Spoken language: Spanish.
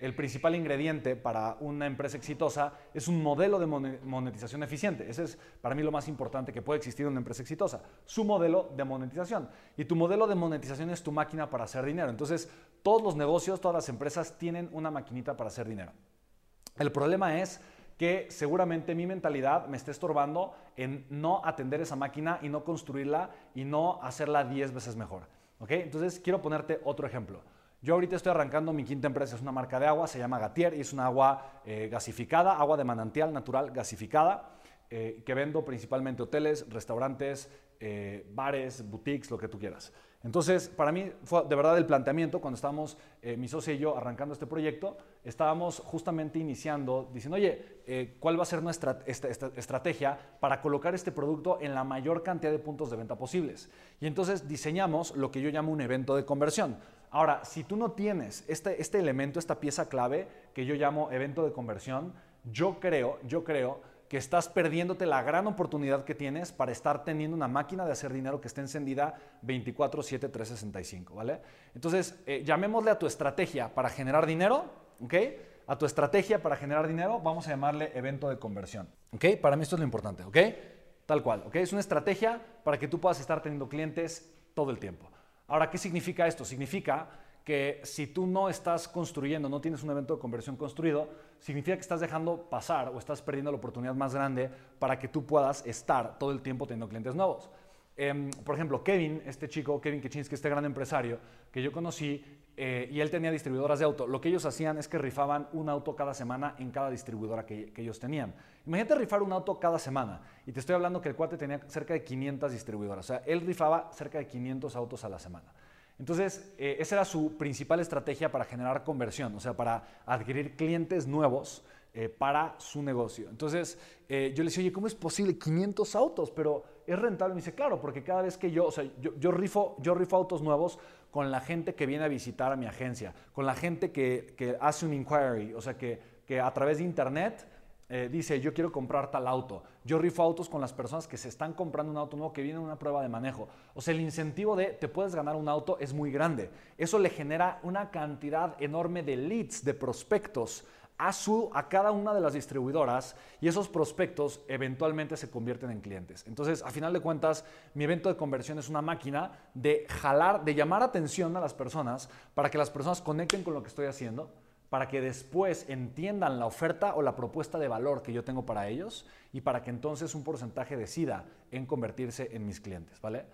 el principal ingrediente para una empresa exitosa es un modelo de monetización eficiente. Ese es para mí lo más importante que puede existir en una empresa exitosa, su modelo de monetización. Y tu modelo de monetización es tu máquina para hacer dinero. Entonces, todos los negocios, todas las empresas tienen una maquinita para hacer dinero. El problema es que seguramente mi mentalidad me está estorbando en no atender esa máquina y no construirla y no hacerla 10 veces mejor. ¿Ok? Entonces, quiero ponerte otro ejemplo. Yo ahorita estoy arrancando mi quinta empresa, es una marca de agua, se llama Gatier y es una agua eh, gasificada, agua de manantial natural gasificada, eh, que vendo principalmente hoteles, restaurantes, eh, bares, boutiques, lo que tú quieras. Entonces, para mí fue de verdad el planteamiento, cuando estábamos eh, mi socio y yo arrancando este proyecto, estábamos justamente iniciando, diciendo, oye, eh, ¿cuál va a ser nuestra estrategia para colocar este producto en la mayor cantidad de puntos de venta posibles? Y entonces diseñamos lo que yo llamo un evento de conversión. Ahora, si tú no tienes este, este elemento, esta pieza clave que yo llamo evento de conversión, yo creo, yo creo que estás perdiéndote la gran oportunidad que tienes para estar teniendo una máquina de hacer dinero que esté encendida 24/7 365, ¿vale? Entonces, eh, llamémosle a tu estrategia para generar dinero, ¿ok? A tu estrategia para generar dinero vamos a llamarle evento de conversión, ¿ok? Para mí esto es lo importante, ¿ok? Tal cual, ¿ok? Es una estrategia para que tú puedas estar teniendo clientes todo el tiempo. Ahora, ¿qué significa esto? Significa que si tú no estás construyendo, no tienes un evento de conversión construido, significa que estás dejando pasar o estás perdiendo la oportunidad más grande para que tú puedas estar todo el tiempo teniendo clientes nuevos. Em, por ejemplo, Kevin, este chico, Kevin Kaczynski, este gran empresario que yo conocí, eh, y él tenía distribuidoras de auto. Lo que ellos hacían es que rifaban un auto cada semana en cada distribuidora que, que, ellos tenían. Imagínate rifar un auto cada semana. Y te estoy hablando que el cuate tenía cerca de 500 distribuidoras. O sea, él rifaba cerca de 500 autos a la semana. Entonces, eh, esa era su principal estrategia para generar conversión, o sea, para adquirir clientes nuevos eh, para su negocio. Entonces, eh, yo le decía, oye, ¿cómo es posible 500 autos? Pero es rentable. Me dice, claro, porque cada vez que yo, o sea, yo, rifo, yo rifo autos nuevos con la gente que viene a visitar a mi agencia, con la gente que, que hace un inquiry, o sea, que, que a través de internet eh, dice, yo quiero comprar tal auto. Yo rifo autos con las personas que se están comprando un auto nuevo que viene en una prueba de manejo. O sea, el incentivo de te puedes ganar un auto es muy grande. Eso le genera una cantidad enorme de leads, de prospectos a, su, a cada una de las distribuidoras y esos prospectos eventualmente se convierten en clientes. Entonces, a final de cuentas, mi evento de conversión es una máquina de jalar, de llamar atención a las personas para que las personas conecten con lo que estoy haciendo para que después entiendan la oferta o la propuesta de valor que yo tengo para ellos y para que entonces un porcentaje decida en convertirse en mis clientes, ¿vale?